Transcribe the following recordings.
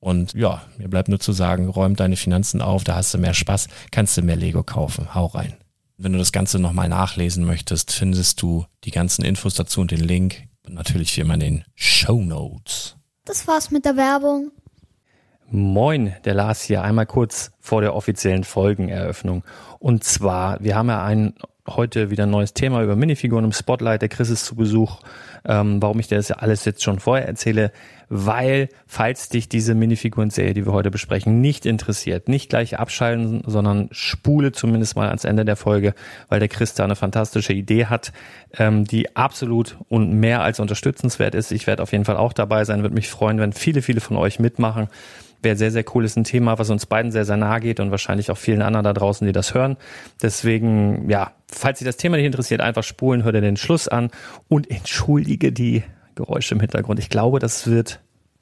Und ja, mir bleibt nur zu sagen, räum deine Finanzen auf, da hast du mehr Spaß, kannst du mehr Lego kaufen. Hau rein. Wenn du das Ganze nochmal nachlesen möchtest, findest du die ganzen Infos dazu und den Link. Und natürlich wie immer in den Show Notes. Das war's mit der Werbung. Moin, der Lars hier. Einmal kurz vor der offiziellen Folgeneröffnung. Und zwar, wir haben ja ein heute wieder ein neues Thema über Minifiguren im Spotlight. Der Chris ist zu Besuch. Ähm, warum ich dir das ja alles jetzt schon vorher erzähle, weil, falls dich diese Minifiguren-Serie, die wir heute besprechen, nicht interessiert, nicht gleich abschalten, sondern spule zumindest mal ans Ende der Folge, weil der Chris da eine fantastische Idee hat, ähm, die absolut und mehr als unterstützenswert ist. Ich werde auf jeden Fall auch dabei sein, würde mich freuen, wenn viele, viele von euch mitmachen. Wäre sehr, sehr cool, ist ein Thema, was uns beiden sehr, sehr nahe geht und wahrscheinlich auch vielen anderen da draußen, die das hören. Deswegen, ja, falls Sie das Thema nicht interessiert, einfach spulen, hört ihr den Schluss an und entschuldige die Geräusche im Hintergrund. Ich glaube, das wird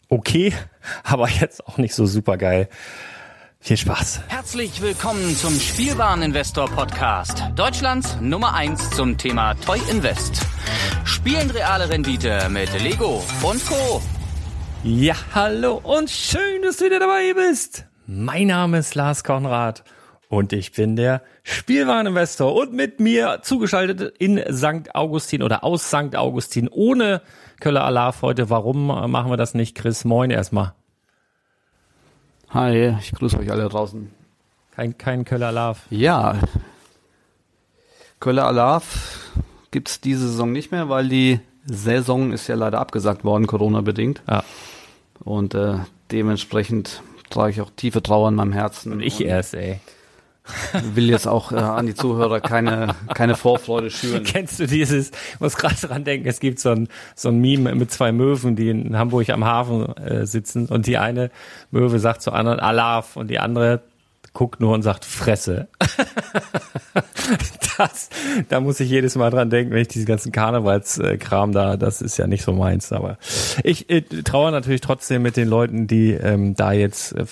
okay, aber jetzt auch nicht so super geil. Viel Spaß. Herzlich willkommen zum Spielwareninvestor Podcast. Deutschlands Nummer 1 zum Thema Toy Invest. Spielen reale Rendite mit Lego und Co. Ja, hallo und schön, dass du wieder dabei bist. Mein Name ist Lars Konrad und ich bin der Spielwareninvestor und mit mir zugeschaltet in St. Augustin oder aus St. Augustin ohne Köller Alarv heute. Warum machen wir das nicht, Chris? Moin erstmal. Hi, ich grüße euch alle draußen. Kein, kein Köller Alarv. Ja. Köller Alarv gibt's diese Saison nicht mehr, weil die Saison ist ja leider abgesagt worden, Corona-bedingt. Ja. Und äh, dementsprechend trage ich auch tiefe Trauer in meinem Herzen. Und ich erst, ey. Will jetzt auch äh, an die Zuhörer keine, keine Vorfreude schüren. Kennst du dieses, ich muss gerade dran denken, es gibt so ein, so ein Meme mit zwei Möwen, die in Hamburg am Hafen äh, sitzen und die eine Möwe sagt zur anderen Alaf und die andere guckt nur und sagt Fresse. das, da muss ich jedes Mal dran denken, wenn ich diesen ganzen Karnevalskram da, das ist ja nicht so meins. Aber ich äh, traue natürlich trotzdem mit den Leuten, die ähm, da jetzt äh,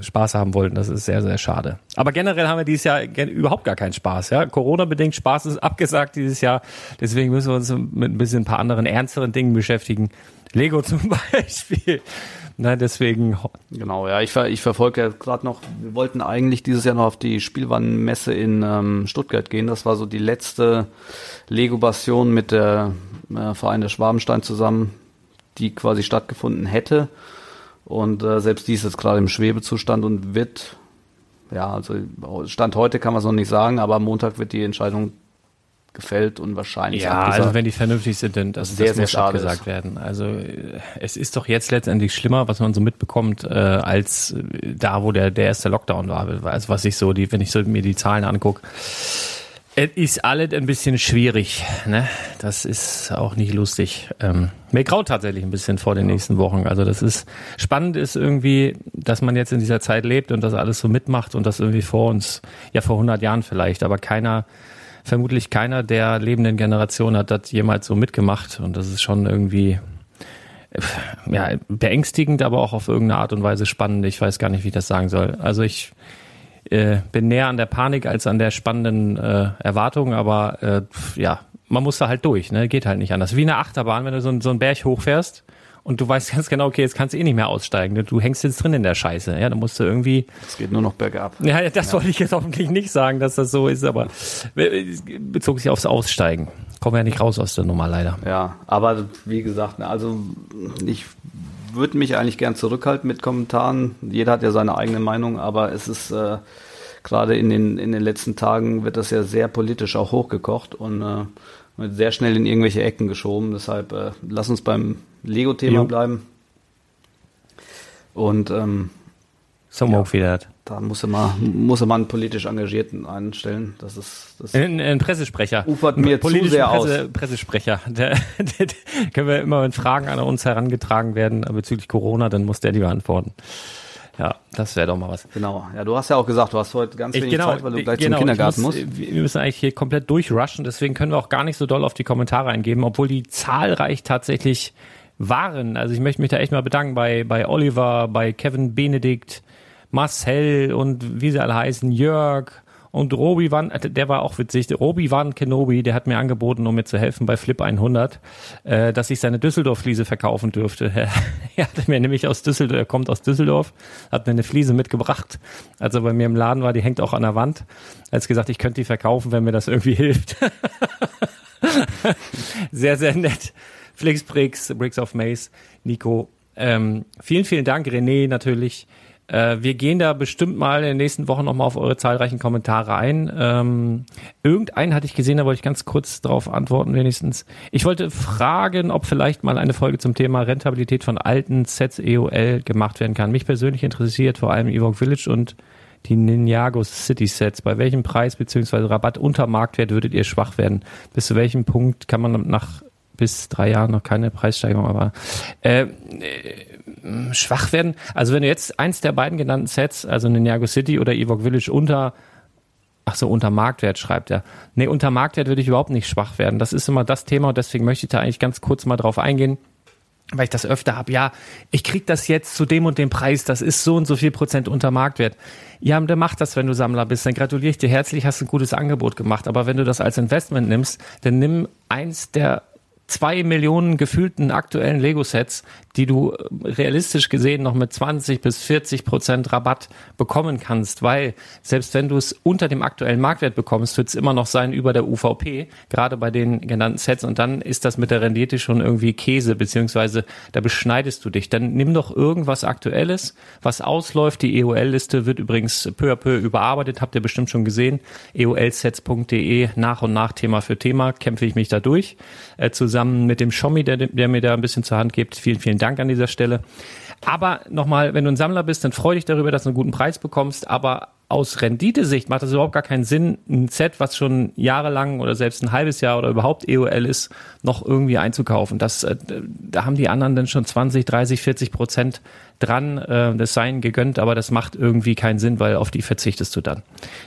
Spaß haben wollten. Das ist sehr, sehr schade. Aber generell haben wir dieses Jahr überhaupt gar keinen Spaß. Ja, Corona-bedingt Spaß ist abgesagt dieses Jahr. Deswegen müssen wir uns mit ein bisschen ein paar anderen ernsteren Dingen beschäftigen. Lego zum Beispiel. Nein, deswegen. Genau, ja, ich, ver ich verfolge ja gerade noch, wir wollten eigentlich dieses Jahr noch auf die Spielwarenmesse in ähm, Stuttgart gehen. Das war so die letzte Lego-Bastion mit der äh, Verein der Schwabenstein zusammen, die quasi stattgefunden hätte. Und äh, selbst die ist jetzt gerade im Schwebezustand und wird, ja, also Stand heute kann man es noch nicht sagen, aber am Montag wird die Entscheidung gefällt und wahrscheinlich ja, abgesagt. also wenn die vernünftig sind, dann das, sehr, das sehr muss schade abgesagt ist. werden. Also äh, es ist doch jetzt letztendlich schlimmer, was man so mitbekommt, äh, als äh, da, wo der der erste Lockdown war. Also was ich so, die, wenn ich so mir die Zahlen angucke, es ist alles ein bisschen schwierig. Ne? Das ist auch nicht lustig. Ähm, mir graut tatsächlich ein bisschen vor den nächsten Wochen. Also das ist spannend ist irgendwie, dass man jetzt in dieser Zeit lebt und das alles so mitmacht und das irgendwie vor uns, ja vor 100 Jahren vielleicht, aber keiner vermutlich keiner der lebenden Generation hat das jemals so mitgemacht und das ist schon irgendwie ja, beängstigend, aber auch auf irgendeine Art und Weise spannend. Ich weiß gar nicht, wie ich das sagen soll. Also ich äh, bin näher an der Panik als an der spannenden äh, Erwartung, aber äh, ja, man muss da halt durch, ne? Geht halt nicht anders. Wie eine Achterbahn, wenn du so, so einen Berg hochfährst und du weißt ganz genau, okay, jetzt kannst du eh nicht mehr aussteigen. Du hängst jetzt drin in der Scheiße. Ja, dann musst du irgendwie. Es geht nur noch bergab. Ja, das ja. wollte ich jetzt hoffentlich nicht sagen, dass das so ist, aber bezog sich aufs Aussteigen. Kommen wir ja nicht raus aus der Nummer leider. Ja, aber wie gesagt, ne, also ich würde mich eigentlich gern zurückhalten mit Kommentaren. Jeder hat ja seine eigene Meinung, aber es ist äh, gerade in den, in den letzten Tagen wird das ja sehr politisch auch hochgekocht und äh, wird sehr schnell in irgendwelche Ecken geschoben. Deshalb äh, lass uns beim Lego-Thema bleiben. Und ähm, so ja, wieder. Da muss er mal, muss er mal einen politisch Engagierten einstellen. Das ist das ein, ein Pressesprecher. Ufert mir zu sehr Presse, aus. Pressesprecher. Der, der, der, können wir immer, wenn Fragen an uns herangetragen werden bezüglich Corona, dann muss der die beantworten. Ja, das wäre doch mal was. Genau. Ja, du hast ja auch gesagt, du hast heute ganz wenig genau, Zeit, weil du gleich genau, zum Kindergarten muss, musst. Wir müssen eigentlich hier komplett durchrushen, deswegen können wir auch gar nicht so doll auf die Kommentare eingeben, obwohl die zahlreich tatsächlich waren. Also ich möchte mich da echt mal bedanken bei, bei Oliver, bei Kevin Benedikt, Marcel und wie sie alle heißen, Jörg und Robi Van, der war auch witzig, Robi Van Kenobi, der hat mir angeboten, um mir zu helfen bei Flip 100, äh, dass ich seine Düsseldorf-Fliese verkaufen dürfte. er hatte mir nämlich aus Düsseldorf, er kommt aus Düsseldorf, hat mir eine Fliese mitgebracht, als er bei mir im Laden war, die hängt auch an der Wand. Er hat gesagt, ich könnte die verkaufen, wenn mir das irgendwie hilft. sehr, sehr nett. Flix Bricks, Bricks of Maze, Nico. Ähm, vielen, vielen Dank, René natürlich. Äh, wir gehen da bestimmt mal in den nächsten Wochen nochmal auf eure zahlreichen Kommentare ein. Ähm, irgendeinen hatte ich gesehen, da wollte ich ganz kurz darauf antworten wenigstens. Ich wollte fragen, ob vielleicht mal eine Folge zum Thema Rentabilität von alten Sets EOL gemacht werden kann. Mich persönlich interessiert vor allem Ewok Village und die Ninjago City Sets. Bei welchem Preis bzw. Rabatt unter Marktwert würdet ihr schwach werden? Bis zu welchem Punkt kann man nach bis drei Jahren noch keine Preissteigerung, aber äh, schwach werden. Also wenn du jetzt eins der beiden genannten Sets, also Ninjago City oder Evoque Village unter Ach so, unter Marktwert schreibt er. Nee, unter Marktwert würde ich überhaupt nicht schwach werden. Das ist immer das Thema und deswegen möchte ich da eigentlich ganz kurz mal drauf eingehen, weil ich das öfter habe. Ja, ich krieg das jetzt zu dem und dem Preis, das ist so und so viel Prozent unter Marktwert. Ja, der macht das, wenn du Sammler bist. Dann gratuliere ich dir herzlich, hast ein gutes Angebot gemacht. Aber wenn du das als Investment nimmst, dann nimm eins der zwei Millionen gefühlten aktuellen Lego-Sets, die du äh, realistisch gesehen noch mit 20 bis 40 Prozent Rabatt bekommen kannst, weil selbst wenn du es unter dem aktuellen Marktwert bekommst, wird es immer noch sein über der UVP, gerade bei den genannten Sets und dann ist das mit der Rendite schon irgendwie Käse, beziehungsweise da beschneidest du dich. Dann nimm doch irgendwas Aktuelles, was ausläuft. Die EOL-Liste wird übrigens peu à peu überarbeitet, habt ihr bestimmt schon gesehen. EOLsets.de nach und nach Thema für Thema kämpfe ich mich da durch, äh, zusammen mit dem Schommi, der, der mir da ein bisschen zur Hand gibt. Vielen, vielen Dank an dieser Stelle. Aber nochmal, wenn du ein Sammler bist, dann freu dich darüber, dass du einen guten Preis bekommst. Aber aus Renditesicht macht das überhaupt gar keinen Sinn, ein Set, was schon jahrelang oder selbst ein halbes Jahr oder überhaupt EOL ist, noch irgendwie einzukaufen. Das, äh, da haben die anderen dann schon 20, 30, 40 Prozent dran, äh, das seien gegönnt, aber das macht irgendwie keinen Sinn, weil auf die verzichtest du dann.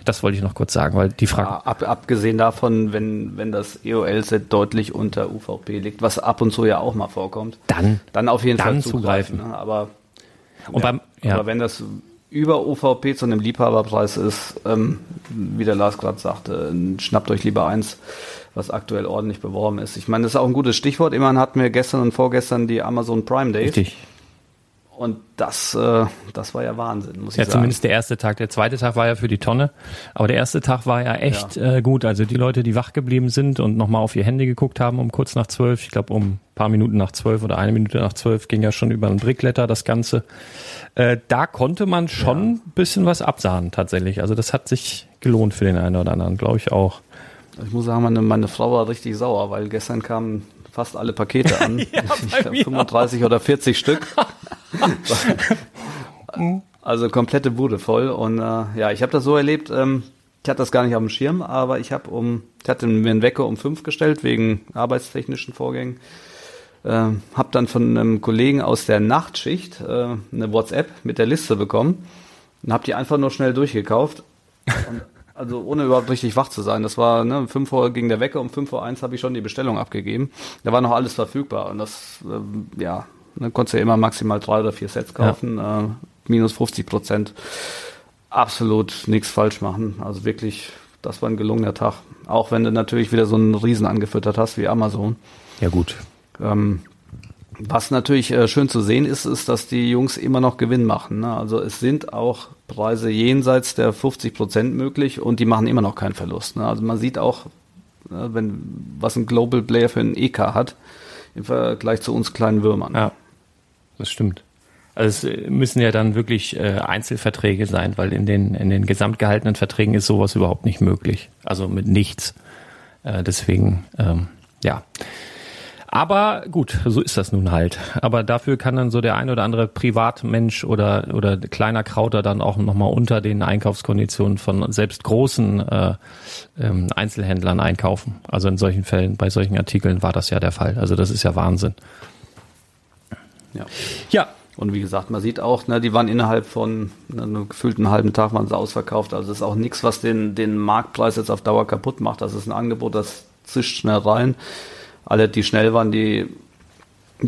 Das wollte ich noch kurz sagen, weil die Frage. Ja, ab, abgesehen davon, wenn, wenn das EOL-Set deutlich unter UVP liegt, was ab und zu ja auch mal vorkommt, dann, dann auf jeden dann Fall zugreifen. zugreifen. Ne? Aber, und ja, beim, ja. aber wenn das über UVP zu einem Liebhaberpreis ist, ähm, wie der Lars gerade sagte, schnappt euch lieber eins, was aktuell ordentlich beworben ist. Ich meine, das ist auch ein gutes Stichwort. Immerhin hatten wir gestern und vorgestern die Amazon Prime Days. Richtig. Und das, äh, das war ja Wahnsinn, muss ich ja, sagen. zumindest der erste Tag. Der zweite Tag war ja für die Tonne. Aber der erste Tag war ja echt ja. Äh, gut. Also die Leute, die wach geblieben sind und nochmal auf ihr Handy geguckt haben um kurz nach zwölf, ich glaube um paar Minuten nach zwölf oder eine Minute nach zwölf ging ja schon über ein Brickletter das Ganze. Äh, da konnte man schon ja. bisschen was absahen tatsächlich. Also das hat sich gelohnt für den einen oder anderen, glaube ich auch. Ich muss sagen, meine, meine Frau war richtig sauer, weil gestern kamen fast alle Pakete an. ja, ich glaub, 35 auch. oder 40 Stück. also komplette Bude voll. Und äh, ja, ich habe das so erlebt, ähm, ich hatte das gar nicht auf dem Schirm, aber ich habe um, ich hatte mir einen Wecker um fünf gestellt wegen arbeitstechnischen Vorgängen. Äh, habe dann von einem Kollegen aus der Nachtschicht äh, eine WhatsApp mit der Liste bekommen und habe die einfach nur schnell durchgekauft. Und also ohne überhaupt richtig wach zu sein. Das war, ne, um 5 Uhr ging der Wecker, um 5 Uhr eins habe ich schon die Bestellung abgegeben. Da war noch alles verfügbar und das, äh, ja, dann konntest du ja immer maximal drei oder vier Sets kaufen, ja. äh, minus 50 Prozent. Absolut nichts falsch machen. Also wirklich, das war ein gelungener Tag. Auch wenn du natürlich wieder so einen Riesen angefüttert hast wie Amazon. Ja gut. Ähm, was natürlich äh, schön zu sehen ist, ist, dass die Jungs immer noch Gewinn machen. Ne? Also es sind auch Preise jenseits der 50 Prozent möglich und die machen immer noch keinen Verlust. Ne? Also man sieht auch, äh, wenn was ein Global Player für ein EK hat im Vergleich zu uns kleinen Würmern. Ja, das stimmt. Also es müssen ja dann wirklich äh, Einzelverträge sein, weil in den in den gesamtgehaltenen Verträgen ist sowas überhaupt nicht möglich. Also mit nichts. Äh, deswegen ähm, ja. Aber gut, so ist das nun halt. Aber dafür kann dann so der ein oder andere Privatmensch oder, oder kleiner Krauter dann auch nochmal unter den Einkaufskonditionen von selbst großen äh, ähm, Einzelhändlern einkaufen. Also in solchen Fällen, bei solchen Artikeln war das ja der Fall. Also das ist ja Wahnsinn. Ja. Ja, und wie gesagt, man sieht auch, ne, die waren innerhalb von ne, gefühlten halben Tag waren sie ausverkauft. Also das ist auch nichts, was den, den Marktpreis jetzt auf Dauer kaputt macht. Das ist ein Angebot, das zischt schnell rein alle, die schnell waren, die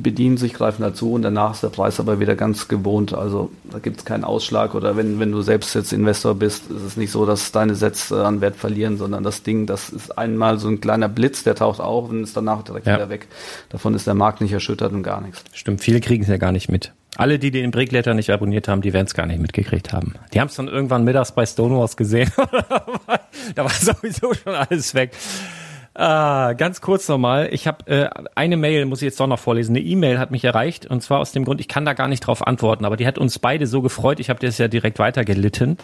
bedienen sich, greifen dazu und danach ist der Preis aber wieder ganz gewohnt. Also da gibt es keinen Ausschlag oder wenn, wenn du selbst jetzt Investor bist, ist es nicht so, dass deine Sätze an Wert verlieren, sondern das Ding, das ist einmal so ein kleiner Blitz, der taucht auf und ist danach direkt ja. wieder weg. Davon ist der Markt nicht erschüttert und gar nichts. Stimmt, viele kriegen es ja gar nicht mit. Alle, die den Brickletter nicht abonniert haben, die werden es gar nicht mitgekriegt haben. Die haben es dann irgendwann mittags bei Stonewalls gesehen. da war sowieso schon alles weg. Ah, ganz kurz nochmal. Ich habe äh, eine Mail, muss ich jetzt doch noch vorlesen. Eine E-Mail hat mich erreicht und zwar aus dem Grund, ich kann da gar nicht drauf antworten, aber die hat uns beide so gefreut. Ich habe das ja direkt weitergelitten.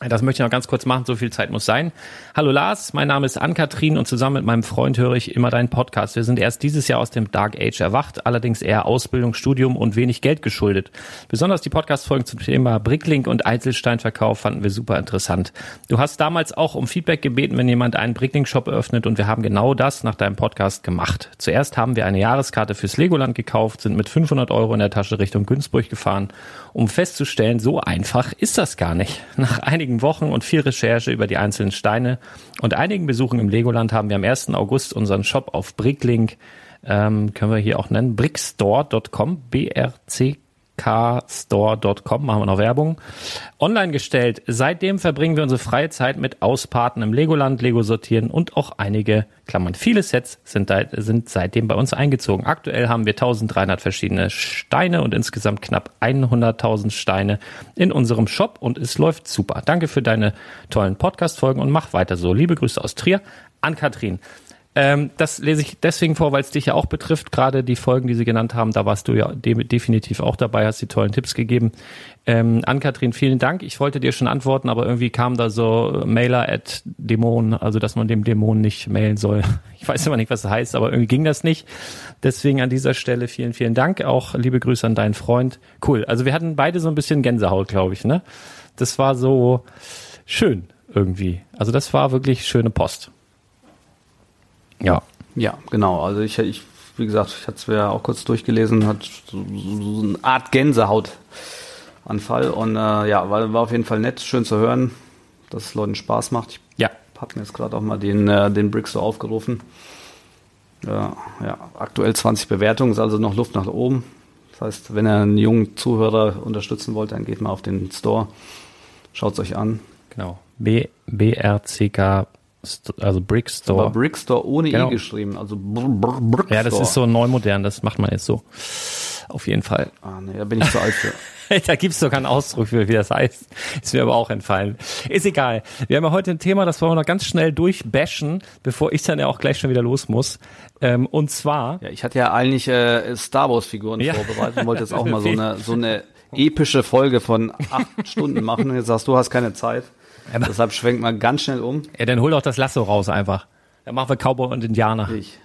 Das möchte ich noch ganz kurz machen, so viel Zeit muss sein. Hallo Lars, mein Name ist Ann-Kathrin und zusammen mit meinem Freund höre ich immer deinen Podcast. Wir sind erst dieses Jahr aus dem Dark Age erwacht, allerdings eher Ausbildung, Studium und wenig Geld geschuldet. Besonders die Podcast-Folgen zum Thema Bricklink und Einzelsteinverkauf fanden wir super interessant. Du hast damals auch um Feedback gebeten, wenn jemand einen Bricklink-Shop eröffnet und wir haben genau das nach deinem Podcast gemacht. Zuerst haben wir eine Jahreskarte fürs Legoland gekauft, sind mit 500 Euro in der Tasche Richtung Günzburg gefahren, um festzustellen, so einfach ist das gar nicht. Nach einigen Wochen und viel Recherche über die einzelnen Steine und einigen Besuchen im Legoland haben wir am 1. August unseren Shop auf Bricklink, ähm, können wir hier auch nennen, brickstore.com, B-R-C kstore.com, machen wir noch Werbung, online gestellt. Seitdem verbringen wir unsere freie Zeit mit Auspaten im Legoland, Lego sortieren und auch einige, Klammern, viele Sets sind, da, sind seitdem bei uns eingezogen. Aktuell haben wir 1300 verschiedene Steine und insgesamt knapp 100.000 Steine in unserem Shop und es läuft super. Danke für deine tollen Podcast-Folgen und mach weiter so. Liebe Grüße aus Trier an Katrin. Ähm, das lese ich deswegen vor, weil es dich ja auch betrifft. Gerade die Folgen, die Sie genannt haben, da warst du ja de definitiv auch dabei, hast die tollen Tipps gegeben. Ähm, Ann-Kathrin, vielen Dank. Ich wollte dir schon antworten, aber irgendwie kam da so Mailer at Dämon, also dass man dem Dämon nicht mailen soll. Ich weiß immer nicht, was das heißt, aber irgendwie ging das nicht. Deswegen an dieser Stelle vielen, vielen Dank. Auch liebe Grüße an deinen Freund. Cool. Also wir hatten beide so ein bisschen Gänsehaut, glaube ich, ne? Das war so, schön irgendwie. Also das war wirklich schöne Post. Ja. Ja, genau. Also ich, ich wie gesagt, ich hatte es ja auch kurz durchgelesen, hat so, so eine Art Gänsehautanfall und äh, ja, war, war auf jeden Fall nett, schön zu hören, dass es Leuten Spaß macht. Ich ja. habe mir jetzt gerade auch mal den, äh, den Brick so aufgerufen. Ja, ja, aktuell 20 Bewertungen, ist also noch Luft nach oben. Das heißt, wenn ihr einen jungen Zuhörer unterstützen wollt, dann geht mal auf den Store, schaut es euch an. Genau. B BRCK, also Brick Store. Aber Brick Store ohne genau. E geschrieben, also Br Br Brick Ja, das ist so neu modern, das macht man jetzt so. Auf jeden Fall. Ah, nee, da bin ich zu alt für. da gibt's doch keinen Ausdruck für, wie das heißt. Ist mir aber auch entfallen. Ist egal. Wir haben ja heute ein Thema, das wollen wir noch ganz schnell durchbashen, bevor ich dann ja auch gleich schon wieder los muss. Ähm, und zwar. Ja, ich hatte ja eigentlich äh, Star Wars-Figuren ja. vorbereitet und wollte jetzt auch mal so eine, so eine epische Folge von acht Stunden machen. Und jetzt sagst du hast keine Zeit. Ja, Deshalb schwenkt mal ganz schnell um. Ja, dann hol doch das Lasso raus einfach. Dann machen wir Cowboy und Indianer. Ich.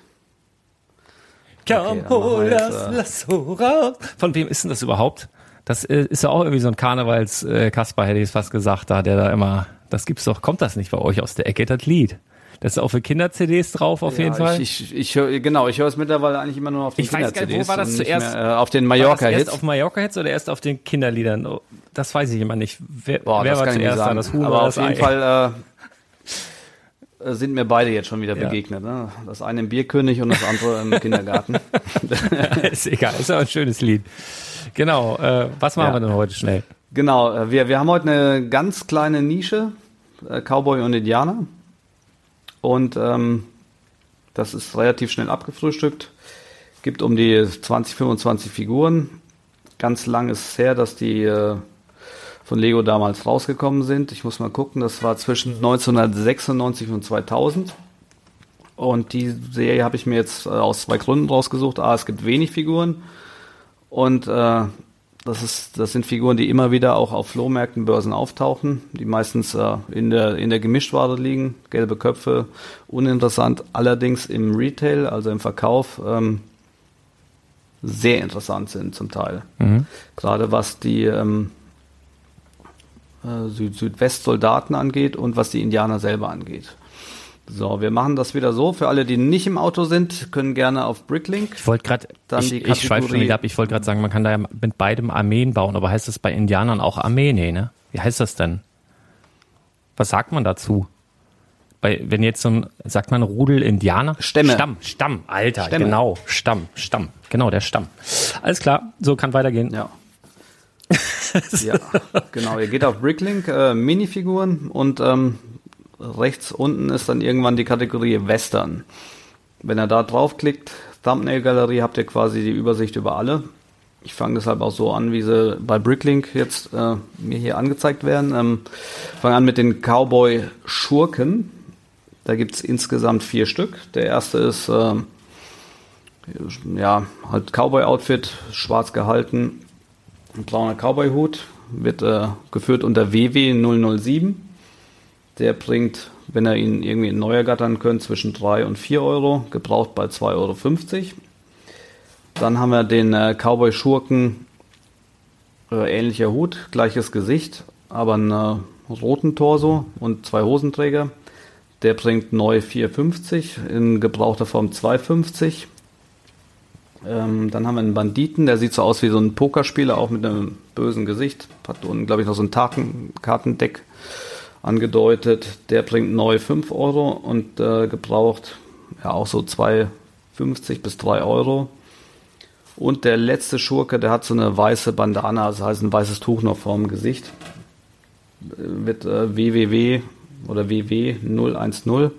Komm, okay, hol das äh, Lasso raus. Von wem ist denn das überhaupt? Das äh, ist ja auch irgendwie so ein Karnevals-Kasper, äh, hätte ich es fast gesagt, da, der da immer, das gibt's doch, kommt das nicht bei euch aus der Ecke, das Lied? Das ist auch für Kinder-CDs drauf, auf ja, jeden Fall. Ich, ich, ich höre, genau, ich höre es mittlerweile eigentlich immer nur auf den Kinder-CDs. Wo war das zuerst? Mehr, äh, auf den Mallorca-Hits. Auf Mallorca-Hits oder erst auf den Kinderliedern? Oh, das weiß ich immer nicht. Wer, Boah, wer war zuerst da? Das Huhn Aber auf jeden Ei? Fall äh, äh, sind mir beide jetzt schon wieder ja. begegnet. Ne? Das eine im Bierkönig und das andere im Kindergarten. ist egal, ist aber ein schönes Lied. Genau, äh, was machen ja. wir denn heute schnell? Genau, äh, wir, wir haben heute eine ganz kleine Nische, äh, Cowboy und Indianer. Und ähm, das ist relativ schnell abgefrühstückt. Gibt um die 20, 25 Figuren. Ganz lang ist es her, dass die äh, von Lego damals rausgekommen sind. Ich muss mal gucken, das war zwischen 1996 und 2000. Und die Serie habe ich mir jetzt äh, aus zwei Gründen rausgesucht. A, es gibt wenig Figuren und äh, das, ist, das sind Figuren, die immer wieder auch auf Flohmärkten, Börsen auftauchen, die meistens äh, in, der, in der Gemischtware liegen, gelbe Köpfe, uninteressant, allerdings im Retail, also im Verkauf, ähm, sehr interessant sind zum Teil. Mhm. Gerade was die ähm, äh, Süd Südwestsoldaten angeht und was die Indianer selber angeht. So, wir machen das wieder so. Für alle, die nicht im Auto sind, können gerne auf Bricklink. Ich wollte gerade, ich, ich schweife schon wieder ab. Ich wollte gerade sagen, man kann da ja mit beidem Armeen bauen, aber heißt das bei Indianern auch Armee? Nee, ne? Wie heißt das denn? Was sagt man dazu? Bei, wenn jetzt so ein, sagt man Rudel Indianer? Stämme. Stamm, Stamm, Alter, Stämme. genau, Stamm, Stamm, genau, der Stamm. Alles klar, so kann weitergehen. Ja. ja, genau. Ihr geht auf Bricklink, äh, Minifiguren und ähm, rechts unten ist dann irgendwann die Kategorie Western. Wenn ihr da draufklickt, Thumbnail-Galerie, habt ihr quasi die Übersicht über alle. Ich fange deshalb auch so an, wie sie bei Bricklink jetzt äh, mir hier angezeigt werden. Ähm, fange an mit den Cowboy Schurken. Da gibt es insgesamt vier Stück. Der erste ist äh, ja halt Cowboy-Outfit, schwarz gehalten, ein brauner Cowboy-Hut, wird äh, geführt unter WW 007. Der bringt, wenn er ihn irgendwie neu ergattern könnt, zwischen 3 und 4 Euro, gebraucht bei 2,50 Euro. Dann haben wir den äh, Cowboy Schurken, äh, ähnlicher Hut, gleiches Gesicht, aber einen äh, roten Torso und zwei Hosenträger. Der bringt neu 4,50, in gebrauchter Form 2,50. Ähm, dann haben wir einen Banditen, der sieht so aus wie so ein Pokerspieler, auch mit einem bösen Gesicht. Hat unten, glaube ich, noch so ein Kartendeck angedeutet. Der bringt neu 5 Euro und äh, gebraucht ja auch so 2,50 bis 3 Euro. Und der letzte Schurke, der hat so eine weiße Bandana, das heißt ein weißes Tuch noch vorm Gesicht. Äh, wird äh, WWW oder WW 010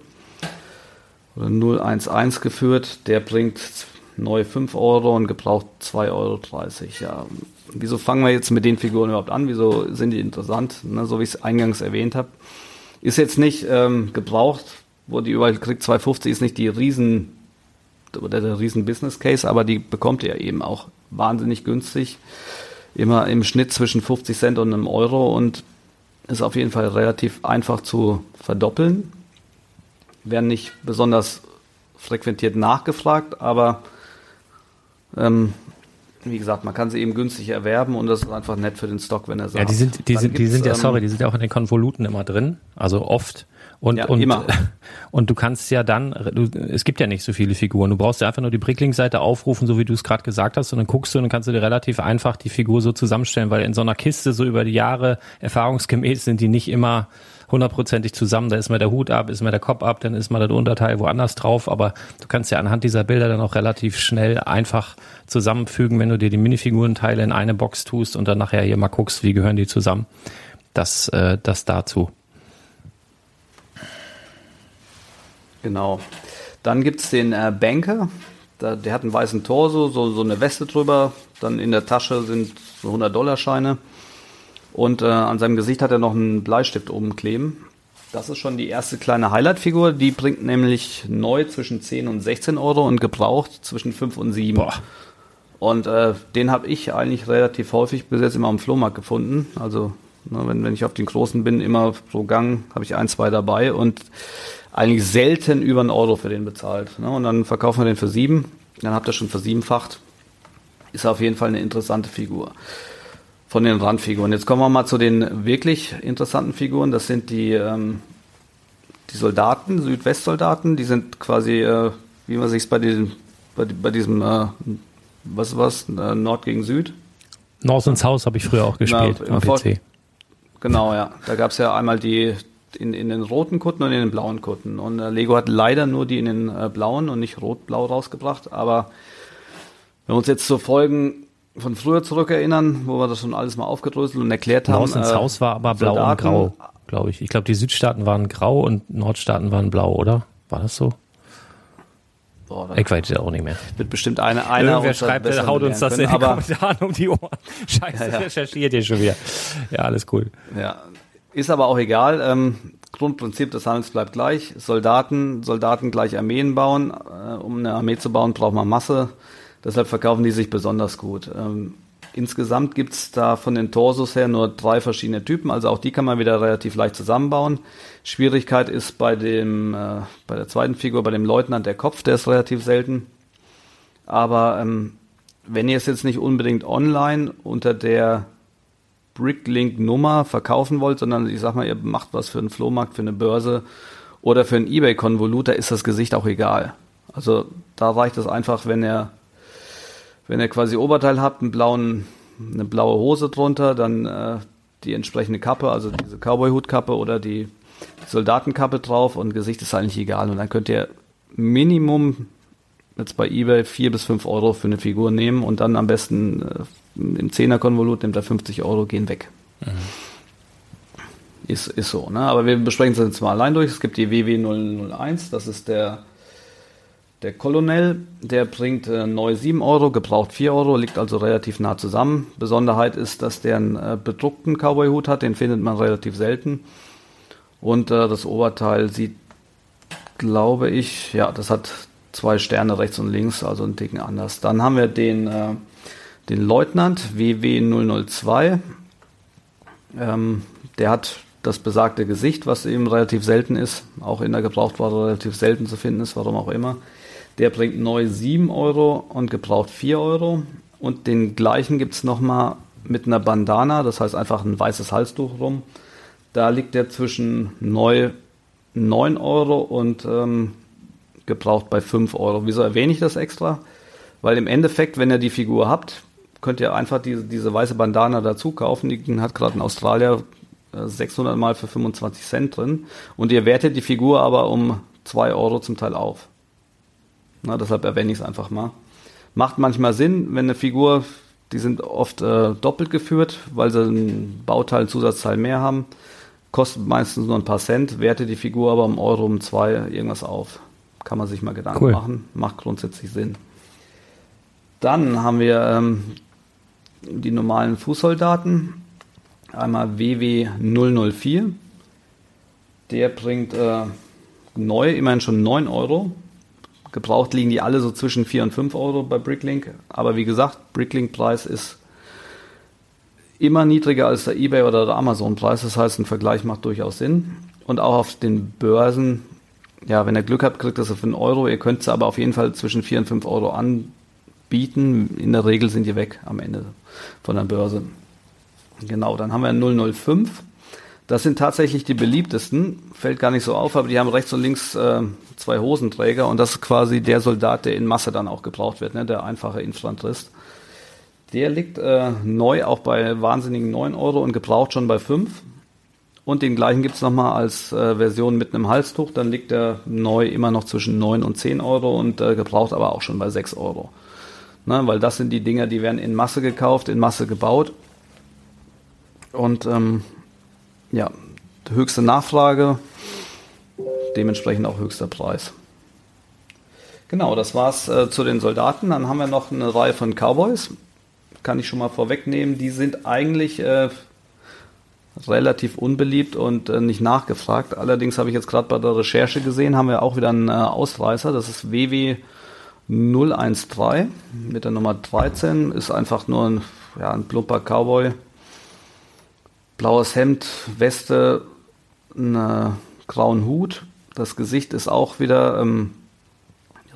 oder 011 geführt. Der bringt neu 5 Euro und gebraucht 2,30 Euro. Ja, wieso fangen wir jetzt mit den Figuren überhaupt an? Wieso sind die interessant? Ne, so wie ich es eingangs erwähnt habe. Ist jetzt nicht ähm, gebraucht, wo die überall kriegt 2,50 ist nicht die riesen oder der riesen Business Case, aber die bekommt ihr eben auch wahnsinnig günstig. Immer im Schnitt zwischen 50 Cent und einem Euro und ist auf jeden Fall relativ einfach zu verdoppeln. Werden nicht besonders frequentiert nachgefragt, aber ähm, wie gesagt, man kann sie eben günstig erwerben und das ist einfach nett für den Stock, wenn er sagt. Ja, die sind, die sind, die sind ja, sorry, ähm, die sind ja auch in den Konvoluten immer drin, also oft. Und, ja, und, immer. und du kannst ja dann, du, es gibt ja nicht so viele Figuren. Du brauchst ja einfach nur die Bricklink-Seite aufrufen, so wie du es gerade gesagt hast, und dann guckst du und dann kannst du dir relativ einfach die Figur so zusammenstellen, weil in so einer Kiste so über die Jahre erfahrungsgemäß sind die nicht immer hundertprozentig zusammen. Da ist mal der Hut ab, ist mal der Kopf ab, dann ist mal das Unterteil woanders drauf. Aber du kannst ja anhand dieser Bilder dann auch relativ schnell einfach zusammenfügen, wenn du dir die Minifigurenteile in eine Box tust und dann nachher hier mal guckst, wie gehören die zusammen. Das, äh, das dazu. Genau. Dann gibt's den äh, Banker. Da, der hat einen weißen Torso, so, so eine Weste drüber. Dann in der Tasche sind so 100-Dollar-Scheine. Und äh, an seinem Gesicht hat er noch einen Bleistift oben kleben. Das ist schon die erste kleine Highlight-Figur. Die bringt nämlich neu zwischen 10 und 16 Euro und gebraucht zwischen 5 und 7. Boah. Und äh, den habe ich eigentlich relativ häufig bis jetzt immer am Flohmarkt gefunden. Also ne, wenn, wenn ich auf den großen bin, immer pro Gang habe ich ein, zwei dabei und eigentlich selten über einen Euro für den bezahlt. Ne? Und dann verkaufen wir den für sieben. Dann habt ihr schon versiebenfacht. Ist auf jeden Fall eine interessante Figur von den Randfiguren. Jetzt kommen wir mal zu den wirklich interessanten Figuren. Das sind die, ähm, die Soldaten, Südwestsoldaten. Die sind quasi, äh, wie man sich bei diesem, bei, bei diesem, äh, was was, äh, Nord gegen Süd. North ins Haus habe ich früher auch gespielt Na, am PC. Genau, ja. Da gab es ja einmal die in, in den roten Kutten und in den blauen Kutten. Und äh, Lego hat leider nur die in den äh, blauen und nicht rot-blau rausgebracht. Aber wenn wir uns jetzt zu Folgen von früher zurückerinnern, wo wir das schon alles mal aufgedröselt und erklärt haben. Haus ins äh, Haus war aber blau Soldaten, und grau, glaube ich. Ich glaube, die Südstaaten waren grau und Nordstaaten waren blau, oder? War das so? Boah, ich weiß ja auch nicht mehr. Wird bestimmt eine, einer Irgendwer schreibt, der haut uns das können, in den Kommentaren um die Ohren. Scheiße, ja, ja. recherchiert ihr schon wieder. Ja, alles cool. Ja, ist aber auch egal. Ähm, Grundprinzip des Handels bleibt gleich. Soldaten, Soldaten gleich Armeen bauen. Äh, um eine Armee zu bauen, braucht man Masse. Deshalb verkaufen die sich besonders gut. Ähm, insgesamt gibt's da von den Torsos her nur drei verschiedene Typen, also auch die kann man wieder relativ leicht zusammenbauen. Schwierigkeit ist bei dem, äh, bei der zweiten Figur, bei dem Leutnant der Kopf, der ist relativ selten. Aber ähm, wenn ihr es jetzt nicht unbedingt online unter der Bricklink-Nummer verkaufen wollt, sondern ich sag mal, ihr macht was für einen Flohmarkt, für eine Börse oder für ein Ebay-Konvolut, da ist das Gesicht auch egal. Also da reicht es einfach, wenn ihr wenn ihr quasi Oberteil habt, einen blauen, eine blaue Hose drunter, dann äh, die entsprechende Kappe, also diese Cowboy-Hutkappe oder die Soldatenkappe drauf und Gesicht ist eigentlich egal. Und dann könnt ihr Minimum jetzt bei eBay vier bis fünf Euro für eine Figur nehmen und dann am besten äh, im Zehner-Konvolut nimmt er 50 Euro, gehen weg. Mhm. Ist, ist so, ne? Aber wir besprechen es jetzt mal allein durch. Es gibt die WW001, das ist der der Colonel, der bringt äh, neu 7 Euro, gebraucht 4 Euro, liegt also relativ nah zusammen. Besonderheit ist, dass der einen äh, bedruckten Cowboy-Hut hat, den findet man relativ selten. Und äh, das Oberteil sieht, glaube ich, ja, das hat zwei Sterne rechts und links, also einen Ticken anders. Dann haben wir den, äh, den Leutnant WW002. Ähm, der hat das besagte Gesicht, was eben relativ selten ist, auch in der Gebrauchtware relativ selten zu finden ist, warum auch immer. Der bringt neu 7 Euro und gebraucht 4 Euro. Und den gleichen gibt es nochmal mit einer Bandana, das heißt einfach ein weißes Halstuch rum. Da liegt der zwischen neu 9 Euro und ähm, gebraucht bei 5 Euro. Wieso erwähne ich das extra? Weil im Endeffekt, wenn ihr die Figur habt, könnt ihr einfach diese, diese weiße Bandana dazu kaufen. Die hat gerade in Australien 600 Mal für 25 Cent drin. Und ihr wertet die Figur aber um 2 Euro zum Teil auf. Na, deshalb erwähne ich es einfach mal. Macht manchmal Sinn, wenn eine Figur, die sind oft äh, doppelt geführt, weil sie einen Bauteil, einen Zusatzteil mehr haben. Kostet meistens nur ein paar Cent, werte die Figur aber um Euro, um zwei irgendwas auf. Kann man sich mal Gedanken cool. machen. Macht grundsätzlich Sinn. Dann haben wir ähm, die normalen Fußsoldaten. Einmal WW 004. Der bringt äh, neu immerhin schon 9 Euro. Gebraucht liegen die alle so zwischen 4 und 5 Euro bei Bricklink. Aber wie gesagt, Bricklink-Preis ist immer niedriger als der eBay oder der Amazon-Preis. Das heißt, ein Vergleich macht durchaus Sinn. Und auch auf den Börsen, ja, wenn ihr Glück habt, kriegt ihr sie für einen Euro. Ihr könnt sie aber auf jeden Fall zwischen 4 und 5 Euro bieten. In der Regel sind die weg am Ende von der Börse. Genau, dann haben wir 005. Das sind tatsächlich die beliebtesten. Fällt gar nicht so auf, aber die haben rechts und links äh, zwei Hosenträger und das ist quasi der Soldat, der in Masse dann auch gebraucht wird, ne? der einfache Infanterist. Der liegt äh, neu auch bei wahnsinnigen 9 Euro und gebraucht schon bei 5. Und den gleichen gibt es nochmal als äh, Version mit einem Halstuch. Dann liegt der neu immer noch zwischen 9 und 10 Euro und äh, gebraucht aber auch schon bei 6 Euro. Ne, weil das sind die Dinger, die werden in Masse gekauft, in Masse gebaut. Und ähm, ja, höchste Nachfrage, dementsprechend auch höchster Preis. Genau, das war's äh, zu den Soldaten. Dann haben wir noch eine Reihe von Cowboys. Kann ich schon mal vorwegnehmen. Die sind eigentlich äh, relativ unbeliebt und äh, nicht nachgefragt. Allerdings habe ich jetzt gerade bei der Recherche gesehen, haben wir auch wieder einen äh, Ausreißer. Das ist WW 013 mit der Nummer 13. Ist einfach nur ein, ja, ein plumper Cowboy. Blaues Hemd, Weste, einen grauen Hut. Das Gesicht ist auch wieder ähm,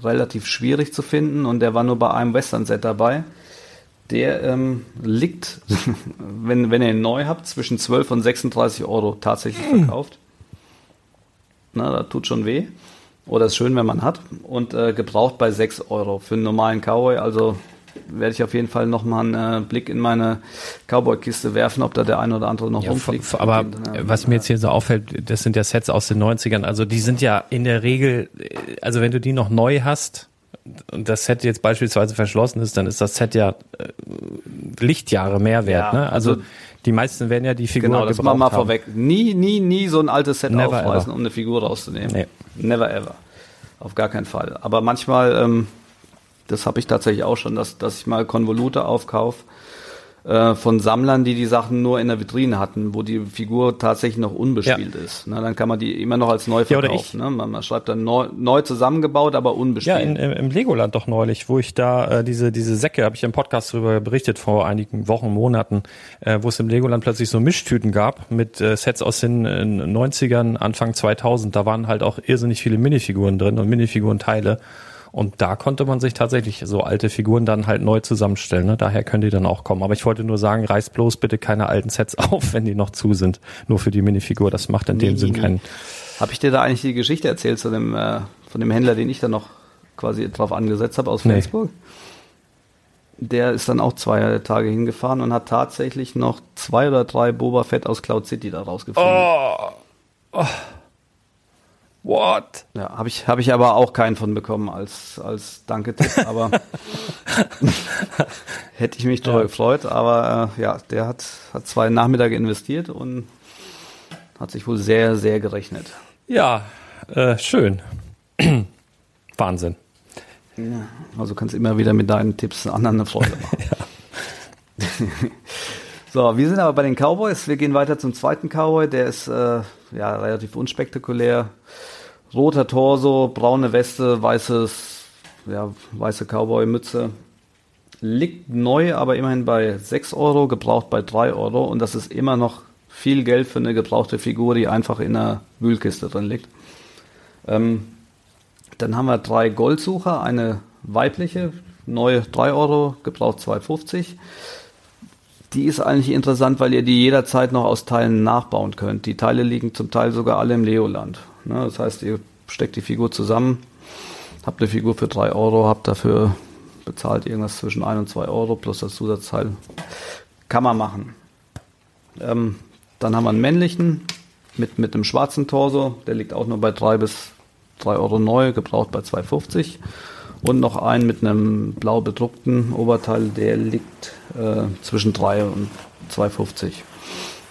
relativ schwierig zu finden und der war nur bei einem Western-Set dabei. Der ähm, liegt, wenn, wenn ihr ihn neu habt, zwischen 12 und 36 Euro tatsächlich hm. verkauft. Na, das tut schon weh. Oder ist schön, wenn man hat. Und äh, gebraucht bei 6 Euro für einen normalen Cowboy. Also werde ich auf jeden Fall nochmal einen äh, Blick in meine Cowboy-Kiste werfen, ob da der eine oder andere noch ja, rumfliegt. Aber und, äh, was mir jetzt hier so auffällt, das sind ja Sets aus den 90ern. Also die sind ja in der Regel, also wenn du die noch neu hast, und das Set jetzt beispielsweise verschlossen ist, dann ist das Set ja äh, Lichtjahre mehr wert. Ja, ne? also, also, die meisten werden ja die Figur Genau, das machen wir mal haben. vorweg. Nie, nie, nie so ein altes Set Never aufreißen, ever. um eine Figur rauszunehmen. Nee. Never ever. Auf gar keinen Fall. Aber manchmal, ähm, das habe ich tatsächlich auch schon, dass, dass ich mal Konvolute aufkaufe äh, von Sammlern, die die Sachen nur in der Vitrine hatten, wo die Figur tatsächlich noch unbespielt ja. ist. Na, dann kann man die immer noch als neu verkaufen. Ja, ne? man, man, schreibt dann neu, neu, zusammengebaut, aber unbespielt. Ja, in, im Legoland doch neulich, wo ich da äh, diese diese Säcke, habe ich im Podcast darüber berichtet vor einigen Wochen, Monaten, äh, wo es im Legoland plötzlich so Mischtüten gab mit äh, Sets aus den äh, 90ern, Anfang 2000. Da waren halt auch irrsinnig viele Minifiguren drin und Minifigurenteile. Und da konnte man sich tatsächlich so alte Figuren dann halt neu zusammenstellen. Ne? Daher können die dann auch kommen. Aber ich wollte nur sagen, reißt bloß bitte keine alten Sets auf, wenn die noch zu sind. Nur für die Minifigur. Das macht in nee, dem Sinn keinen. Habe ich dir da eigentlich die Geschichte erzählt zu dem, äh, von dem Händler, den ich da noch quasi drauf angesetzt habe aus nee. Flensburg? Der ist dann auch zwei Tage hingefahren und hat tatsächlich noch zwei oder drei Boba Fett aus Cloud City da rausgefunden. Oh. oh. What? Ja, habe ich, hab ich aber auch keinen von bekommen als, als Danke-Tipp, aber hätte ich mich darüber ja. gefreut. Aber äh, ja, der hat, hat zwei Nachmittage investiert und hat sich wohl sehr, sehr gerechnet. Ja, äh, schön. Wahnsinn. Ja, also kannst immer wieder mit deinen Tipps anderen eine Freude machen. so, wir sind aber bei den Cowboys. Wir gehen weiter zum zweiten Cowboy. Der ist äh, ja relativ unspektakulär roter Torso, braune Weste, weißes, ja, weiße Cowboy-Mütze. Liegt neu, aber immerhin bei 6 Euro, gebraucht bei 3 Euro. Und das ist immer noch viel Geld für eine gebrauchte Figur, die einfach in einer Wühlkiste drin liegt. Ähm, dann haben wir drei Goldsucher, eine weibliche, neu 3 Euro, gebraucht 2,50. Die ist eigentlich interessant, weil ihr die jederzeit noch aus Teilen nachbauen könnt. Die Teile liegen zum Teil sogar alle im Leoland. Ne? Das heißt, ihr steckt die Figur zusammen, habt eine Figur für 3 Euro, habt dafür bezahlt irgendwas zwischen 1 und 2 Euro plus das Zusatzteil. Kann man machen. Ähm, dann haben wir einen männlichen mit, mit einem schwarzen Torso, der liegt auch nur bei 3 bis 3 Euro neu, gebraucht bei 2,50. Und noch einen mit einem blau bedruckten Oberteil, der liegt äh, zwischen 3 und 2,50.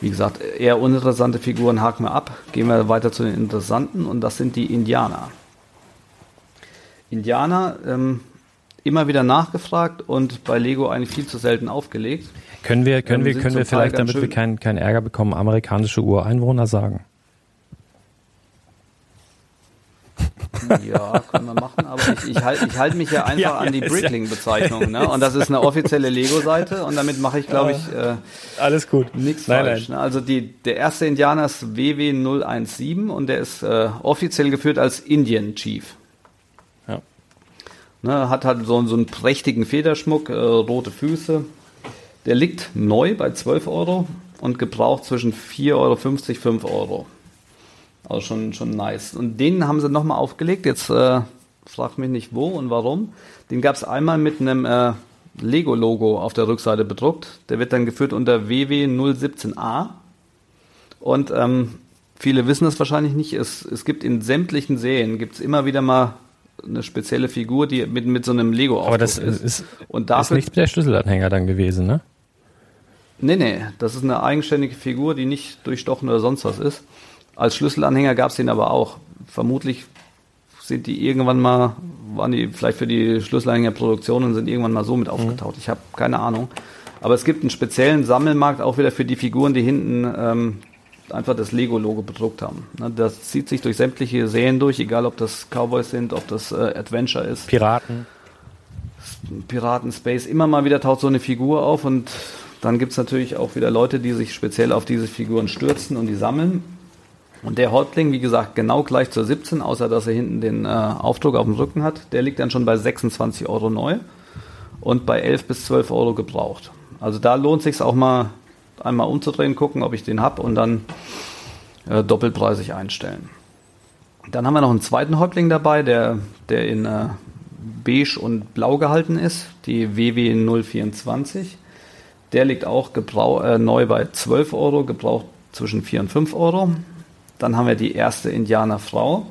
Wie gesagt, eher uninteressante Figuren haken wir ab. Gehen wir weiter zu den interessanten und das sind die Indianer. Indianer, ähm, immer wieder nachgefragt und bei Lego eigentlich viel zu selten aufgelegt. Können wir, können ähm, wir, können wir vielleicht, damit wir keinen kein Ärger bekommen, amerikanische Ureinwohner sagen? Ja, können wir machen, aber ich, ich halte ich halt mich ja einfach ja, an die Brickling-Bezeichnung. Ne? Und das ist eine offizielle Lego-Seite und damit mache ich, glaube ich, äh, alles gut. Nichts falsch. Nein. Ne? Also die, der erste Indianer ist WW017 und der ist äh, offiziell geführt als Indian Chief. Ja. Ne, hat halt so, so einen prächtigen Federschmuck, äh, rote Füße. Der liegt neu bei 12 Euro und gebraucht zwischen 4,50 Euro, 5 Euro. Also schon, schon nice. Und den haben sie nochmal aufgelegt. Jetzt äh, frag mich nicht wo und warum. Den gab es einmal mit einem äh, Lego-Logo auf der Rückseite bedruckt. Der wird dann geführt unter WW017A. Und ähm, viele wissen es wahrscheinlich nicht. Es, es gibt in sämtlichen Serien, gibt es immer wieder mal eine spezielle Figur, die mit, mit so einem lego Aber das ist, ist, und dafür, ist nicht der Schlüsselanhänger dann gewesen, ne? Nee, nee, das ist eine eigenständige Figur, die nicht durchstochen oder sonst was ist. Als Schlüsselanhänger gab es den aber auch. Vermutlich sind die irgendwann mal, waren die vielleicht für die Schlüsselanhängerproduktion und sind irgendwann mal so mit aufgetaucht. Mhm. Ich habe keine Ahnung. Aber es gibt einen speziellen Sammelmarkt auch wieder für die Figuren, die hinten ähm, einfach das Lego-Logo bedruckt haben. Ne, das zieht sich durch sämtliche Serien durch, egal ob das Cowboys sind, ob das äh, Adventure ist. Piraten. Piraten Space. Immer mal wieder taucht so eine Figur auf und dann gibt es natürlich auch wieder Leute, die sich speziell auf diese Figuren stürzen und die sammeln. Und der Häuptling, wie gesagt, genau gleich zur 17, außer dass er hinten den äh, Aufdruck auf dem Rücken hat, der liegt dann schon bei 26 Euro neu und bei 11 bis 12 Euro gebraucht. Also da lohnt sich auch mal einmal umzudrehen, gucken, ob ich den habe und dann äh, doppelpreisig einstellen. Dann haben wir noch einen zweiten Häuptling dabei, der, der in äh, beige und blau gehalten ist, die WW 024. Der liegt auch gebrauch, äh, neu bei 12 Euro, gebraucht zwischen 4 und 5 Euro. Dann haben wir die erste Indianerfrau,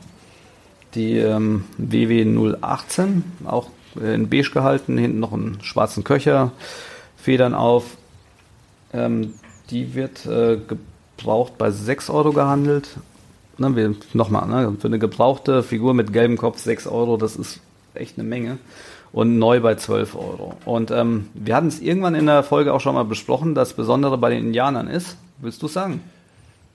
die ähm, WW 018, auch in beige gehalten, hinten noch einen schwarzen Köcher, Federn auf. Ähm, die wird äh, gebraucht bei 6 Euro gehandelt. Ne, Nochmal, ne, für eine gebrauchte Figur mit gelbem Kopf 6 Euro, das ist echt eine Menge. Und neu bei 12 Euro. Und ähm, wir hatten es irgendwann in der Folge auch schon mal besprochen, das Besondere bei den Indianern ist, willst du sagen?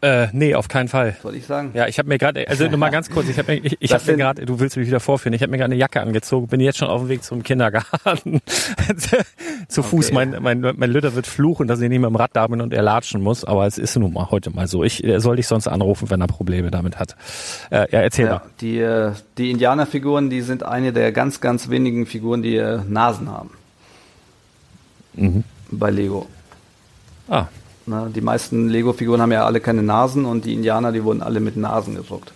Äh, nee, auf keinen Fall. Soll ich sagen? Ja, ich habe mir gerade, also nur mal ganz kurz, ich habe mir, ich, ich hab mir gerade, du willst mich wieder vorführen, ich habe mir gerade eine Jacke angezogen, bin jetzt schon auf dem Weg zum Kindergarten. Zu Fuß, okay. mein, mein, mein Lütter wird fluchen, dass ich nicht mehr im Rad da bin und er latschen muss, aber es ist nun mal heute mal so. Ich er soll dich sonst anrufen, wenn er Probleme damit hat. Äh, ja, erzähl ja, mal. Die, äh, die Indianerfiguren, die sind eine der ganz, ganz wenigen Figuren, die äh, Nasen haben. Mhm. Bei Lego. Ah, Ne? Die meisten Lego-Figuren haben ja alle keine Nasen und die Indianer, die wurden alle mit Nasen gedruckt.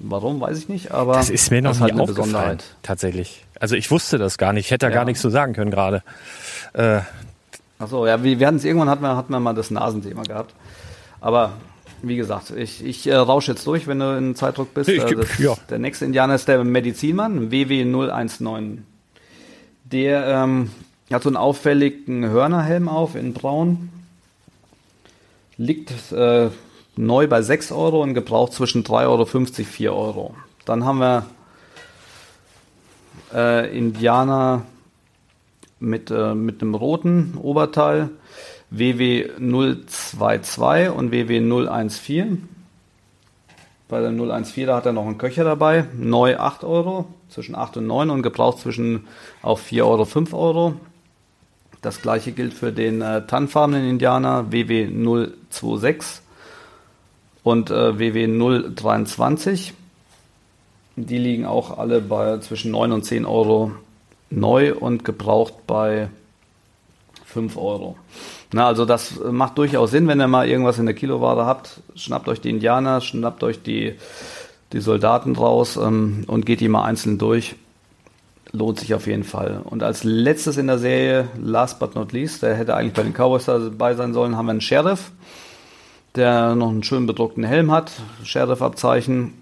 Warum, weiß ich nicht, aber das ist mir noch halt eine Besonderheit. Tatsächlich. Also ich wusste das gar nicht. Ich hätte da ja. gar nichts zu sagen können gerade. Äh, Achso, ja, wir, hatten es irgendwann hatten wir, hatten wir mal das Nasenthema gehabt. Aber wie gesagt, ich, ich äh, rausche jetzt durch, wenn du in Zeitdruck bist. Ich, äh, das, ja. Der nächste Indianer ist der Medizinmann, WW019. Der ähm, hat so einen auffälligen Hörnerhelm auf in Braun liegt äh, neu bei 6 Euro und gebraucht zwischen 3,50 Euro und 4 Euro. Dann haben wir äh, Indianer mit, äh, mit einem roten Oberteil, WW022 und WW014. Bei der 014, da hat er noch einen Köcher dabei, neu 8 Euro, zwischen 8 und 9 und gebraucht zwischen auf 4 Euro, 5 Euro. Das gleiche gilt für den äh, tannfarbenen Indianer WW026 und äh, WW023. Die liegen auch alle bei zwischen 9 und 10 Euro neu und gebraucht bei 5 Euro. Na, also das macht durchaus Sinn, wenn ihr mal irgendwas in der Kiloware habt. Schnappt euch die Indianer, schnappt euch die, die Soldaten raus ähm, und geht die mal einzeln durch lohnt sich auf jeden Fall. Und als letztes in der Serie, last but not least, der hätte eigentlich bei den Cowboys dabei sein sollen, haben wir einen Sheriff, der noch einen schön bedruckten Helm hat, Sheriff-Abzeichen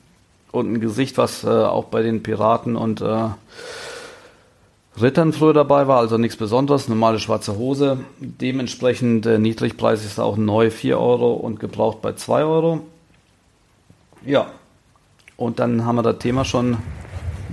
und ein Gesicht, was äh, auch bei den Piraten und äh, Rittern früher dabei war, also nichts Besonderes, normale schwarze Hose. Dementsprechend äh, niedrigpreisig ist auch neu 4 Euro und gebraucht bei 2 Euro. Ja, und dann haben wir das Thema schon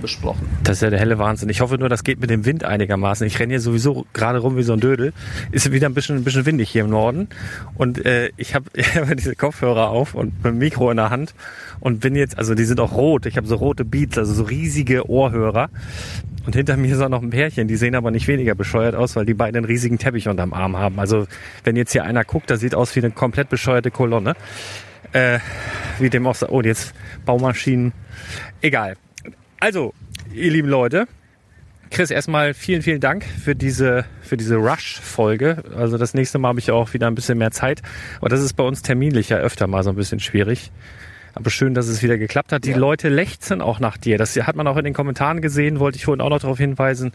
besprochen. Das ist ja der helle Wahnsinn. Ich hoffe nur, das geht mit dem Wind einigermaßen. Ich renne hier sowieso gerade rum wie so ein Dödel. Ist wieder ein bisschen, ein bisschen windig hier im Norden. Und äh, ich habe hab diese Kopfhörer auf und mit dem Mikro in der Hand und bin jetzt, also die sind auch rot. Ich habe so rote Beats, also so riesige Ohrhörer. Und hinter mir ist auch noch ein Pärchen, die sehen aber nicht weniger bescheuert aus, weil die beiden einen riesigen Teppich unterm Arm haben. Also wenn jetzt hier einer guckt, das sieht aus wie eine komplett bescheuerte Kolonne. Äh, wie dem auch so, oh, jetzt Baumaschinen. Egal. Also, ihr lieben Leute, Chris, erstmal vielen, vielen Dank für diese, für diese Rush-Folge. Also das nächste Mal habe ich auch wieder ein bisschen mehr Zeit. Aber das ist bei uns terminlich ja öfter mal so ein bisschen schwierig. Aber schön, dass es wieder geklappt hat. Die ja. Leute lechzen auch nach dir. Das hat man auch in den Kommentaren gesehen, wollte ich vorhin auch noch darauf hinweisen.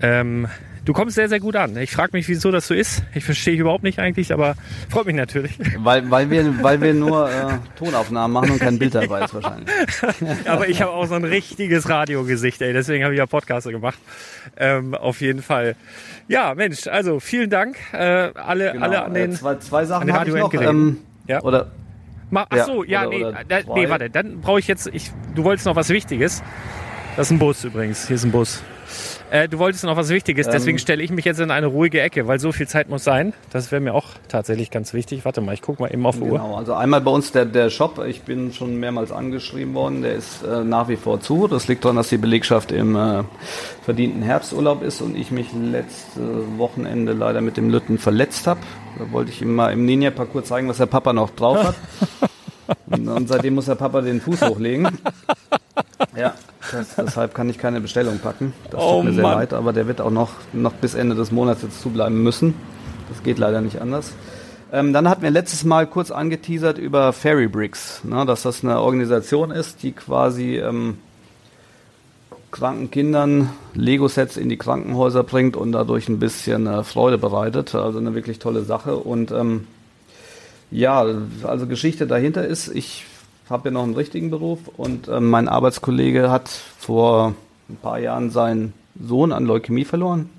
Ähm, du kommst sehr, sehr gut an. Ich frage mich, wieso das so ist. Ich verstehe überhaupt nicht eigentlich, aber freut mich natürlich. Weil, weil, wir, weil wir nur äh, Tonaufnahmen machen und kein Bild dabei ist wahrscheinlich. aber ich habe auch so ein richtiges Radiogesicht, ey. Deswegen habe ich ja Podcasts gemacht. Ähm, auf jeden Fall. Ja, Mensch, also vielen Dank. Äh, alle, genau, alle an den, äh, zwei, zwei Sachen an den Radio ähm, ja? Oder Ach so, ja, ja nee, da, nee, warte, dann brauche ich jetzt, ich, du wolltest noch was Wichtiges. Das ist ein Bus übrigens, hier ist ein Bus. Äh, du wolltest noch was Wichtiges, ähm, deswegen stelle ich mich jetzt in eine ruhige Ecke, weil so viel Zeit muss sein. Das wäre mir auch tatsächlich ganz wichtig. Warte mal, ich gucke mal eben auf die genau, Uhr. Genau, also einmal bei uns der, der Shop, ich bin schon mehrmals angeschrieben worden, der ist äh, nach wie vor zu. Das liegt daran, dass die Belegschaft im äh, verdienten Herbsturlaub ist und ich mich letzte Wochenende leider mit dem Lütten verletzt habe. Da wollte ich ihm mal im Ninja-Parcours zeigen, was der Papa noch drauf hat. und, und, seitdem muss der Papa den Fuß hochlegen. Ja, das, deshalb kann ich keine Bestellung packen. Das oh, tut mir sehr Mann. leid, aber der wird auch noch, noch bis Ende des Monats jetzt zubleiben müssen. Das geht leider nicht anders. Ähm, dann hatten wir letztes Mal kurz angeteasert über Fairy Bricks, ne, dass das eine Organisation ist, die quasi ähm, kranken Kindern Lego-Sets in die Krankenhäuser bringt und dadurch ein bisschen äh, Freude bereitet. Also eine wirklich tolle Sache. Und ähm, ja, also Geschichte dahinter ist, ich habe ja noch einen richtigen Beruf und äh, mein Arbeitskollege hat vor ein paar Jahren seinen Sohn an Leukämie verloren.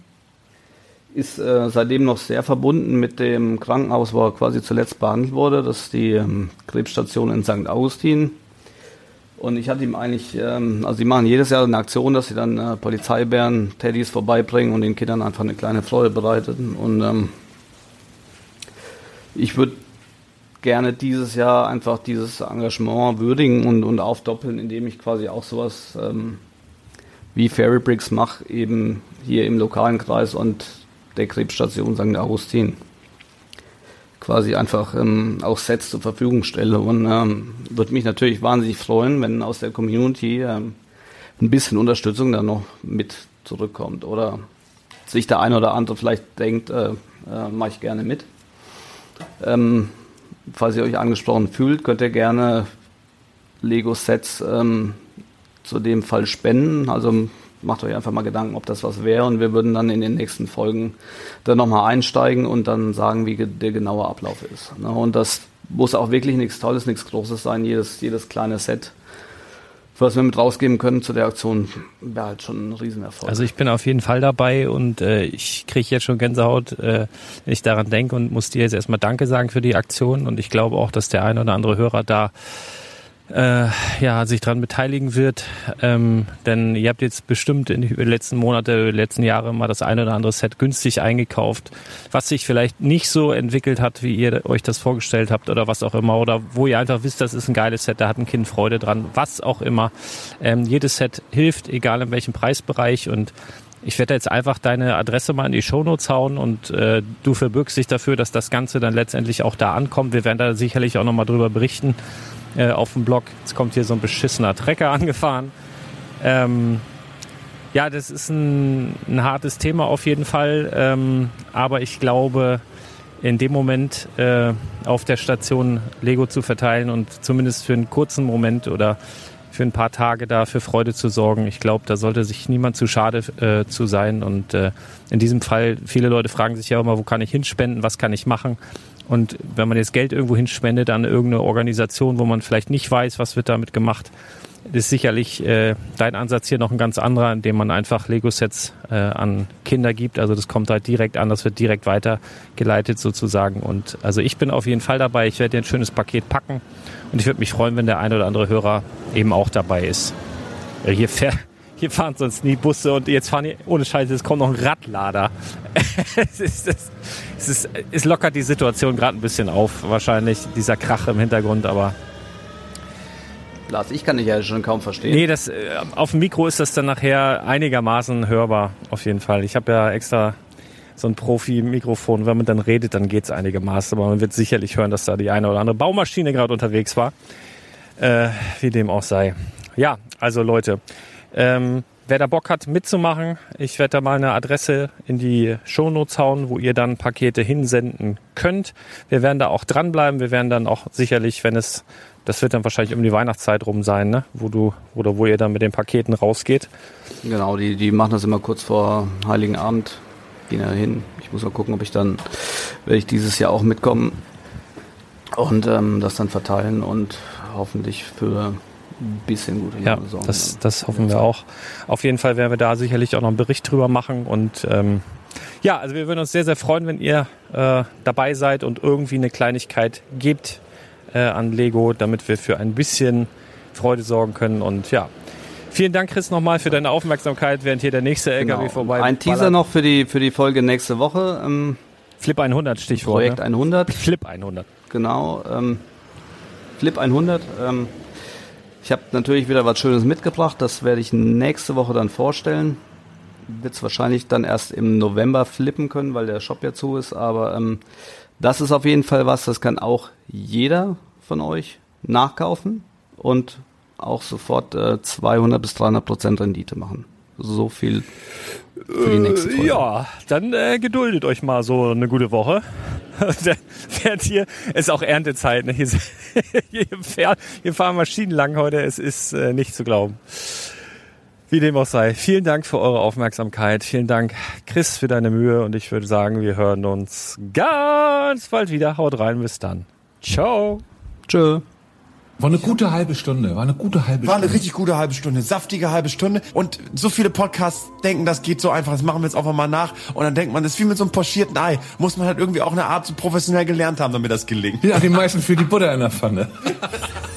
Ist äh, seitdem noch sehr verbunden mit dem Krankenhaus, wo er quasi zuletzt behandelt wurde. Das ist die ähm, Krebsstation in St. Augustin. Und ich hatte ihm eigentlich, ähm, also die machen jedes Jahr eine Aktion, dass sie dann äh, Polizeibären, Teddys vorbeibringen und den Kindern einfach eine kleine Freude bereiten. Und ähm, ich würde gerne dieses Jahr einfach dieses Engagement würdigen und, und aufdoppeln, indem ich quasi auch sowas ähm, wie Fairy Bricks mache, eben hier im lokalen Kreis und der Krebsstation St. Augustin quasi einfach ähm, auch Sets zur Verfügung stelle. Und ähm, würde mich natürlich wahnsinnig freuen, wenn aus der Community ähm, ein bisschen Unterstützung dann noch mit zurückkommt. Oder sich der eine oder andere vielleicht denkt, äh, äh, mache ich gerne mit. Ähm, falls ihr euch angesprochen fühlt, könnt ihr gerne Lego-Sets ähm, zu dem Fall spenden. Also macht euch einfach mal Gedanken, ob das was wäre und wir würden dann in den nächsten Folgen dann nochmal einsteigen und dann sagen, wie der genaue Ablauf ist. Ne? Und das muss auch wirklich nichts Tolles, nichts Großes sein, jedes, jedes kleine Set was wir mit rausgeben können zu der Aktion, wäre halt schon ein Riesenerfolg. Also ich bin auf jeden Fall dabei und äh, ich kriege jetzt schon Gänsehaut, äh, wenn ich daran denke und muss dir jetzt erstmal Danke sagen für die Aktion und ich glaube auch, dass der ein oder andere Hörer da äh, ja, sich daran beteiligen wird. Ähm, denn ihr habt jetzt bestimmt in den letzten Monate, letzten Jahre mal das eine oder andere Set günstig eingekauft, was sich vielleicht nicht so entwickelt hat, wie ihr euch das vorgestellt habt oder was auch immer. Oder wo ihr einfach wisst, das ist ein geiles Set, da hat ein Kind Freude dran, was auch immer. Ähm, jedes Set hilft, egal in welchem Preisbereich und ich werde jetzt einfach deine Adresse mal in die Shownotes hauen und äh, du verbürgst dich dafür, dass das Ganze dann letztendlich auch da ankommt. Wir werden da sicherlich auch nochmal drüber berichten äh, auf dem Blog. Jetzt kommt hier so ein beschissener Trecker angefahren. Ähm, ja, das ist ein, ein, hartes Thema auf jeden Fall. Ähm, aber ich glaube, in dem Moment äh, auf der Station Lego zu verteilen und zumindest für einen kurzen Moment oder für ein paar Tage da für Freude zu sorgen. Ich glaube, da sollte sich niemand zu schade äh, zu sein. Und äh, in diesem Fall, viele Leute fragen sich ja immer, wo kann ich hinspenden, was kann ich machen? Und wenn man jetzt Geld irgendwo hinspendet an irgendeine Organisation, wo man vielleicht nicht weiß, was wird damit gemacht, ist sicherlich äh, dein Ansatz hier noch ein ganz anderer, indem man einfach Lego-Sets äh, an Kinder gibt. Also das kommt halt direkt an, das wird direkt weitergeleitet sozusagen. Und also ich bin auf jeden Fall dabei. Ich werde dir ein schönes Paket packen und ich würde mich freuen, wenn der ein oder andere Hörer eben auch dabei ist. Hier fährt, hier fahren sonst nie Busse und jetzt fahren hier, ohne Scheiße, es kommt noch ein Radlader. es, ist, es, ist, es lockert die Situation gerade ein bisschen auf, wahrscheinlich, dieser Krach im Hintergrund, aber. Lars, ich kann dich ja schon kaum verstehen. Nee, das, äh, auf dem Mikro ist das dann nachher einigermaßen hörbar, auf jeden Fall. Ich habe ja extra so ein Profi-Mikrofon. Wenn man dann redet, dann geht es einigermaßen. Aber man wird sicherlich hören, dass da die eine oder andere Baumaschine gerade unterwegs war. Äh, wie dem auch sei. Ja, also Leute, ähm, wer da Bock hat mitzumachen, ich werde da mal eine Adresse in die Shownotes hauen, wo ihr dann Pakete hinsenden könnt. Wir werden da auch dranbleiben. Wir werden dann auch sicherlich, wenn es, das wird dann wahrscheinlich um die Weihnachtszeit rum sein, ne? wo du oder wo ihr dann mit den Paketen rausgeht. Genau, die, die machen das immer kurz vor Heiligen Abend, gehen da hin. Ich muss mal gucken, ob ich dann, werde ich dieses Jahr auch mitkommen und ähm, das dann verteilen und hoffentlich für ein bisschen gute Ja, sorgen. das, das hoffen wir auch. Auf jeden Fall werden wir da sicherlich auch noch einen Bericht drüber machen und ähm, ja, also wir würden uns sehr, sehr freuen, wenn ihr äh, dabei seid und irgendwie eine Kleinigkeit gebt äh, an Lego, damit wir für ein bisschen Freude sorgen können. Und ja, vielen Dank, Chris, nochmal für deine Aufmerksamkeit, während hier der nächste LKW genau. vorbei Ein Teaser ballert. noch für die, für die Folge nächste Woche. Ähm, Flip 100 Stichwort. Projekt ne? 100. Flip 100. Genau. Ähm, Flip 100. Ähm, ich habe natürlich wieder was Schönes mitgebracht. Das werde ich nächste Woche dann vorstellen. Wird es wahrscheinlich dann erst im November flippen können, weil der Shop ja zu ist. Aber ähm, das ist auf jeden Fall was, das kann auch jeder von euch nachkaufen und auch sofort äh, 200 bis 300 Prozent Rendite machen. So viel für die nächste Folge. Ja, dann äh, geduldet euch mal so eine gute Woche. fährt hier, ist auch Erntezeit, ne? Hier, hier, fährt, hier fahren Maschinen lang heute, es ist äh, nicht zu glauben. Wie dem auch sei. Vielen Dank für eure Aufmerksamkeit. Vielen Dank, Chris, für deine Mühe. Und ich würde sagen, wir hören uns ganz bald wieder. Haut rein, bis dann. Ciao. Tschö. War eine gute halbe Stunde, war eine gute halbe war Stunde. War eine richtig gute halbe Stunde, saftige halbe Stunde. Und so viele Podcasts denken, das geht so einfach, das machen wir jetzt einfach mal nach. Und dann denkt man, das ist wie mit so einem pochierten Ei. Muss man halt irgendwie auch eine Art so professionell gelernt haben, damit das gelingt. Ja, die meisten für die Butter in der Pfanne.